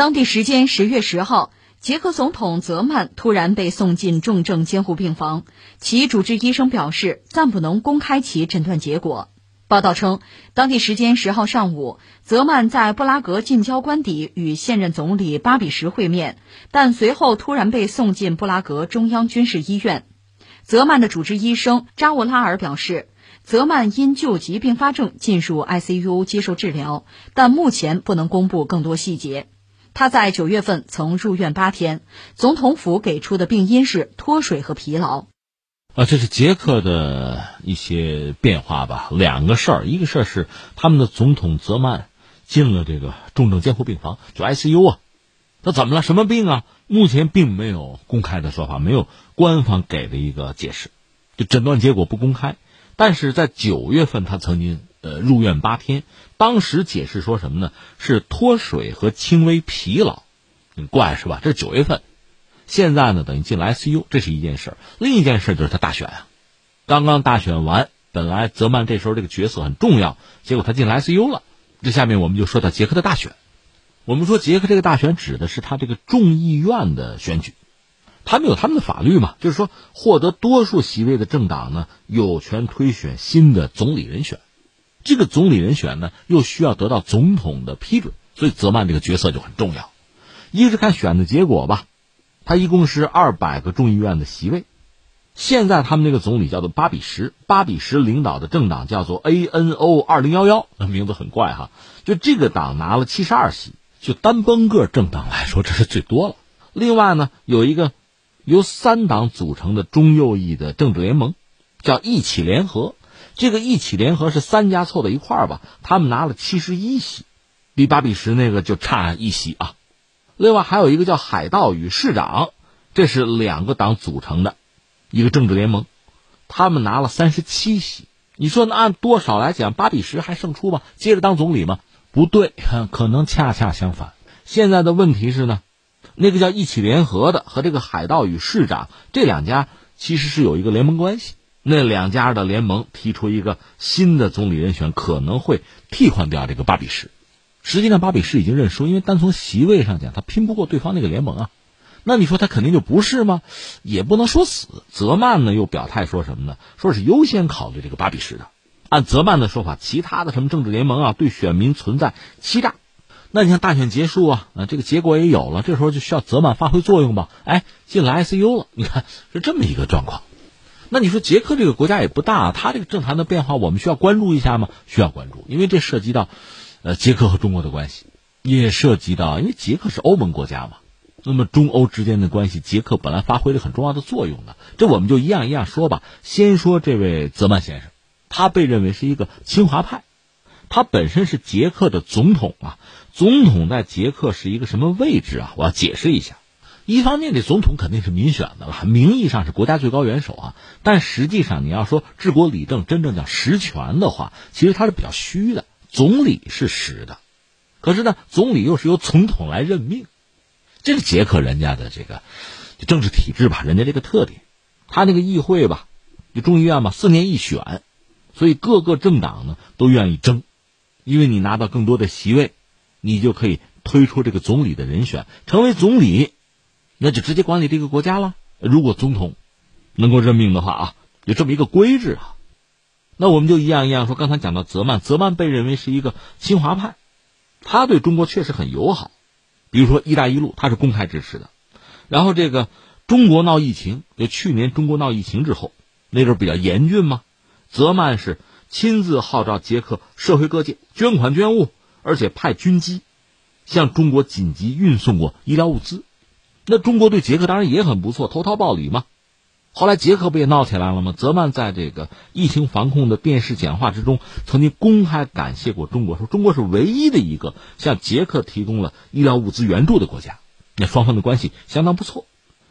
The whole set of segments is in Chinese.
当地时间十月十号，捷克总统泽曼突然被送进重症监护病房，其主治医生表示暂不能公开其诊断结果。报道称，当地时间十号上午，泽曼在布拉格近郊官邸与现任总理巴比什会面，但随后突然被送进布拉格中央军事医院。泽曼的主治医生扎沃拉尔表示，泽曼因救急并发症进入 ICU 接受治疗，但目前不能公布更多细节。他在九月份曾入院八天，总统府给出的病因是脱水和疲劳。啊，这是捷克的一些变化吧？两个事儿，一个事儿是他们的总统泽曼进了这个重症监护病房，就 ICU 啊。他怎么了？什么病啊？目前并没有公开的说法，没有官方给的一个解释，就诊断结果不公开。但是在九月份，他曾经。呃，入院八天，当时解释说什么呢？是脱水和轻微疲劳，很怪是吧？这是九月份，现在呢，等于进了 ICU，这是一件事另一件事就是他大选啊，刚刚大选完，本来泽曼这时候这个角色很重要，结果他进了 ICU 了。这下面我们就说到捷克的大选。我们说捷克这个大选指的是他这个众议院的选举，他们有他们的法律嘛，就是说获得多数席位的政党呢，有权推选新的总理人选。这个总理人选呢，又需要得到总统的批准，所以泽曼这个角色就很重要。一个是看选的结果吧，他一共是二百个众议院的席位。现在他们那个总理叫做巴比什，巴比什领导的政党叫做 A N O 二零幺幺，那名字很怪哈。就这个党拿了七十二席，就单崩个政党来说，这是最多了。另外呢，有一个由三党组成的中右翼的政治联盟，叫一起联合。这个一起联合是三家凑在一块儿吧，他们拿了七十一席，比八比十那个就差一席啊。另外还有一个叫海盗与市长，这是两个党组成的一个政治联盟，他们拿了三十七席。你说那按多少来讲，八比十还胜出吗？接着当总理吗？不对，可能恰恰相反。现在的问题是呢，那个叫一起联合的和这个海盗与市长这两家其实是有一个联盟关系。那两家的联盟提出一个新的总理人选，可能会替换掉这个巴比什。实际上，巴比什已经认输，因为单从席位上讲，他拼不过对方那个联盟啊。那你说他肯定就不是吗？也不能说死。泽曼呢又表态说什么呢？说是优先考虑这个巴比什的。按泽曼的说法，其他的什么政治联盟啊，对选民存在欺诈。那你看大选结束啊，啊，这个结果也有了，这时候就需要泽曼发挥作用吧？哎，进了 ICU 了，你看是这么一个状况。那你说捷克这个国家也不大，它这个政坛的变化，我们需要关注一下吗？需要关注，因为这涉及到，呃，捷克和中国的关系，也涉及到，因为捷克是欧盟国家嘛，那么中欧之间的关系，捷克本来发挥了很重要的作用的。这我们就一样一样说吧。先说这位泽曼先生，他被认为是一个亲华派，他本身是捷克的总统啊。总统在捷克是一个什么位置啊？我要解释一下。一方面，这总统肯定是民选的了，名义上是国家最高元首啊。但实际上，你要说治国理政，真正讲实权的话，其实他是比较虚的。总理是实的，可是呢，总理又是由总统来任命，这是捷克人家的这个政治体制吧，人家这个特点。他那个议会吧，就众议院嘛，四年一选，所以各个政党呢都愿意争，因为你拿到更多的席位，你就可以推出这个总理的人选，成为总理。那就直接管理这个国家了。如果总统能够任命的话啊，有这么一个规制啊。那我们就一样一样说。刚才讲到泽曼，泽曼被认为是一个亲华派，他对中国确实很友好。比如说“一带一路”，他是公开支持的。然后这个中国闹疫情，就去年中国闹疫情之后，那阵比较严峻嘛，泽曼是亲自号召捷克社会各界捐款捐物，而且派军机向中国紧急运送过医疗物资。那中国对捷克当然也很不错，投桃报李嘛。后来捷克不也闹起来了吗？泽曼在这个疫情防控的电视讲话之中，曾经公开感谢过中国，说中国是唯一的一个向捷克提供了医疗物资援助的国家。那双方的关系相当不错，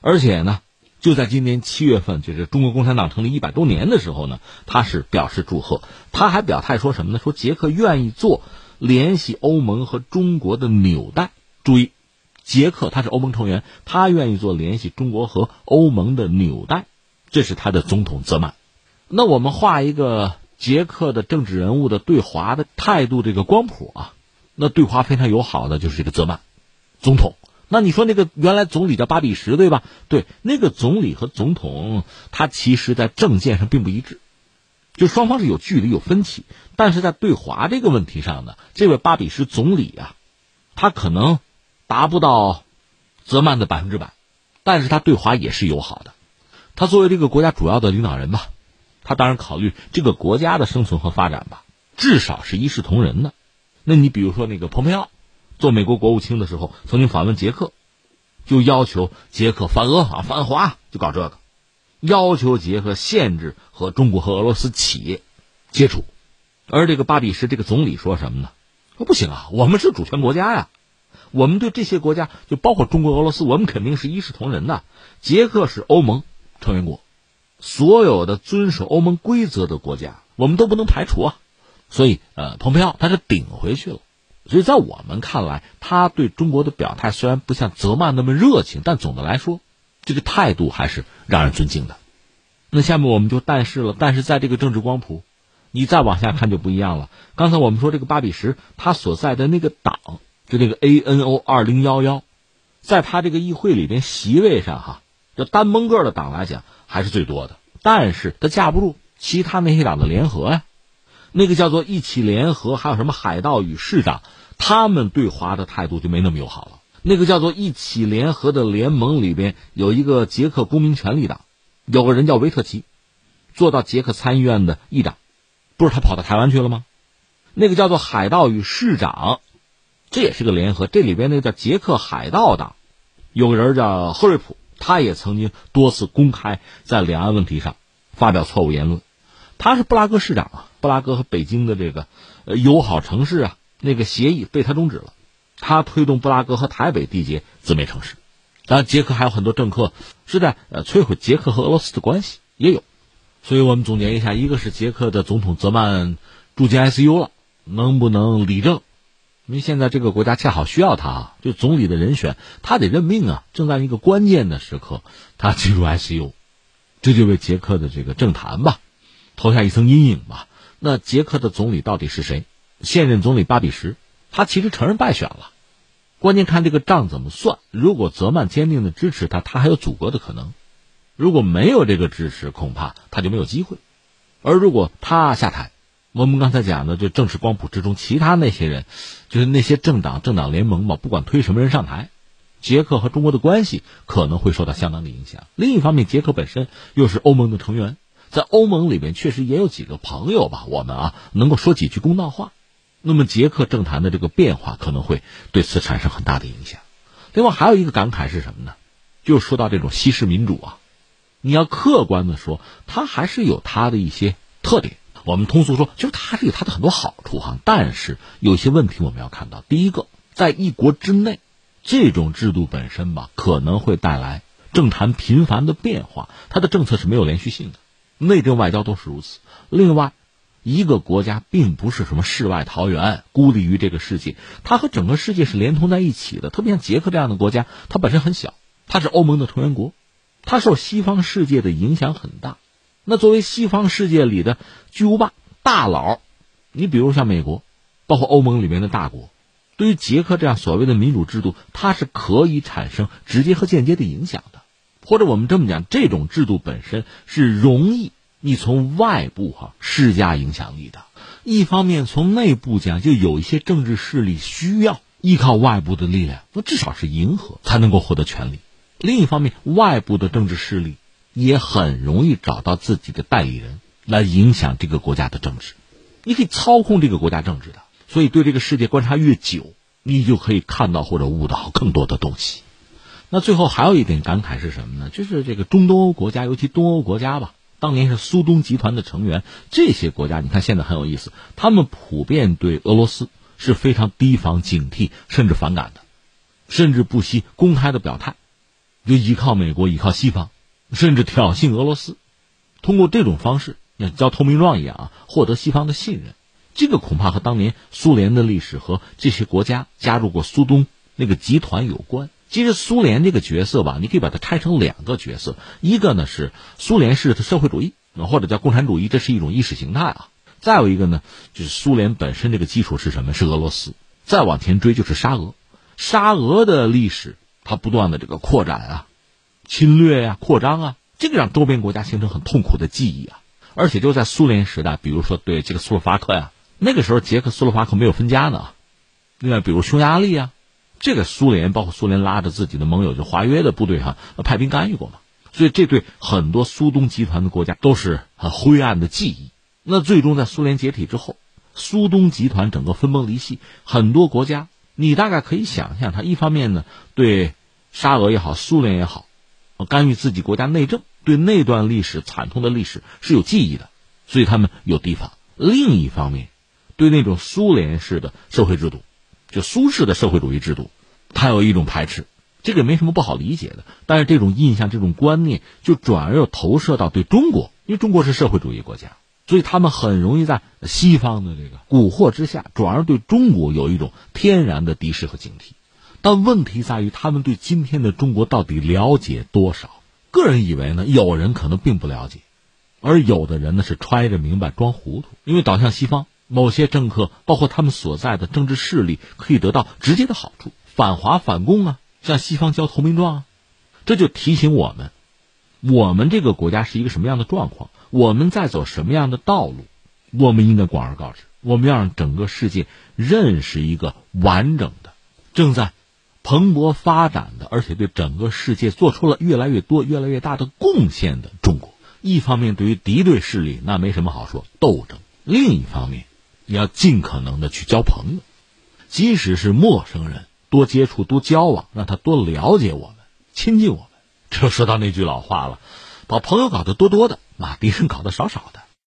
而且呢，就在今年七月份，就是中国共产党成立一百周年的时候呢，他是表示祝贺。他还表态说什么呢？说捷克愿意做联系欧盟和中国的纽带。注意。捷克他是欧盟成员，他愿意做联系中国和欧盟的纽带，这是他的总统泽曼。那我们画一个捷克的政治人物的对华的态度这个光谱啊，那对华非常友好的就是这个泽曼。总统。那你说那个原来总理叫巴比什对吧？对，那个总理和总统他其实在政见上并不一致，就双方是有距离有分歧。但是在对华这个问题上呢，这位巴比什总理啊，他可能达不到泽曼的百分之百，但是他对华也是友好的。他作为这个国家主要的领导人吧，他当然考虑这个国家的生存和发展吧，至少是一视同仁的。那你比如说那个蓬佩奥。做美国国务卿的时候，曾经访问捷克，就要求捷克反俄啊反华，就搞这个，要求捷克限制和中国和俄罗斯企业接触。而这个巴比什这个总理说什么呢？说不行啊，我们是主权国家呀，我们对这些国家，就包括中国、俄罗斯，我们肯定是一视同仁的。捷克是欧盟成员国，所有的遵守欧盟规则的国家，我们都不能排除啊。所以，呃，蓬佩奥他是顶回去了。所以在我们看来，他对中国的表态虽然不像泽曼那么热情，但总的来说，这个态度还是让人尊敬的。那下面我们就但是了，但是在这个政治光谱，你再往下看就不一样了。刚才我们说这个巴比什，他所在的那个党，就那个 A N O 二零幺幺，在他这个议会里边席位上哈，就单蒙个的党来讲还是最多的，但是他架不住其他那些党的联合呀。那个叫做一起联合，还有什么海盗与市长，他们对华的态度就没那么友好了。那个叫做一起联合的联盟里边有一个捷克公民权利党，有个人叫维特奇，做到捷克参议院的议长，不是他跑到台湾去了吗？那个叫做海盗与市长，这也是个联合，这里边那个叫捷克海盗党，有个人叫赫瑞普，他也曾经多次公开在两岸问题上发表错误言论。他是布拉格市长啊，布拉格和北京的这个友好城市啊，那个协议被他终止了。他推动布拉格和台北缔结姊妹城市。当然，捷克还有很多政客是在呃摧毁捷克和俄罗斯的关系，也有。所以我们总结一下：一个是捷克的总统泽曼住进 ICU 了，能不能理政？因为现在这个国家恰好需要他啊，就总理的人选他得任命啊，正在一个关键的时刻，他进入 ICU，这就为捷克的这个政坛吧。投下一层阴影吧。那捷克的总理到底是谁？现任总理巴比什，他其实承认败选了。关键看这个账怎么算。如果泽曼坚定的支持他，他还有阻隔的可能；如果没有这个支持，恐怕他就没有机会。而如果他下台，我们刚才讲的就正式光谱之中，其他那些人，就是那些政党、政党联盟嘛，不管推什么人上台，捷克和中国的关系可能会受到相当的影响。另一方面，捷克本身又是欧盟的成员。在欧盟里面，确实也有几个朋友吧，我们啊能够说几句公道话。那么捷克政坛的这个变化可能会对此产生很大的影响。另外还有一个感慨是什么呢？就说到这种西式民主啊，你要客观的说，它还是有它的一些特点。我们通俗说，就是它是有它的很多好处哈。但是有些问题我们要看到，第一个，在一国之内，这种制度本身吧，可能会带来政坛频繁的变化，它的政策是没有连续性的。内政外交都是如此。另外，一个国家并不是什么世外桃源，孤立于这个世界，它和整个世界是连通在一起的。特别像捷克这样的国家，它本身很小，它是欧盟的成员国，它受西方世界的影响很大。那作为西方世界里的巨无霸大佬，你比如像美国，包括欧盟里面的大国，对于捷克这样所谓的民主制度，它是可以产生直接和间接的影响的。或者我们这么讲，这种制度本身是容易你从外部哈施加影响力的。一方面从内部讲，就有一些政治势力需要依靠外部的力量，那至少是迎合才能够获得权利。另一方面，外部的政治势力也很容易找到自己的代理人来影响这个国家的政治。你可以操控这个国家政治的，所以对这个世界观察越久，你就可以看到或者悟到更多的东西。那最后还有一点感慨是什么呢？就是这个中东欧国家，尤其东欧国家吧，当年是苏东集团的成员，这些国家你看现在很有意思，他们普遍对俄罗斯是非常提防、警惕，甚至反感的，甚至不惜公开的表态，就依靠美国、依靠西方，甚至挑衅俄罗斯，通过这种方式，像交投名状一样啊，获得西方的信任。这个恐怕和当年苏联的历史和这些国家加入过苏东那个集团有关。其实苏联这个角色吧，你可以把它拆成两个角色，一个呢是苏联式的社会主义，或者叫共产主义，这是一种意识形态啊。再有一个呢，就是苏联本身这个基础是什么？是俄罗斯。再往前追就是沙俄。沙俄的历史，它不断的这个扩展啊、侵略呀、扩张啊，这个让周边国家形成很痛苦的记忆啊。而且就在苏联时代，比如说对这个斯洛伐克呀，那个时候捷克斯洛伐克没有分家呢。另外，比如匈牙利啊，这个苏联包括苏联拉着自己的盟友就华约的部队哈派兵干预过嘛，所以这对很多苏东集团的国家都是很灰暗的记忆。那最终在苏联解体之后，苏东集团整个分崩离析，很多国家你大概可以想象，它一方面呢对沙俄也好，苏联也好，干预自己国家内政。对那段历史惨痛的历史是有记忆的，所以他们有提防。另一方面，对那种苏联式的社会制度，就苏式的社会主义制度，他有一种排斥。这个没什么不好理解的。但是这种印象、这种观念，就转而又投射到对中国，因为中国是社会主义国家，所以他们很容易在西方的这个蛊惑之下，转而对中国有一种天然的敌视和警惕。但问题在于，他们对今天的中国到底了解多少？个人以为呢，有人可能并不了解，而有的人呢是揣着明白装糊涂。因为倒向西方，某些政客，包括他们所在的政治势力，可以得到直接的好处，反华反共啊，向西方交投名状啊。这就提醒我们，我们这个国家是一个什么样的状况，我们在走什么样的道路，我们应该广而告之。我们要让整个世界认识一个完整的，正在。蓬勃发展的，而且对整个世界做出了越来越多、越来越大的贡献的中国，一方面对于敌对势力那没什么好说斗争；另一方面，你要尽可能的去交朋友，即使是陌生人，多接触、多交往，让他多了解我们、亲近我们。这说到那句老话了：把朋友搞得多多的，把敌人搞得少少的。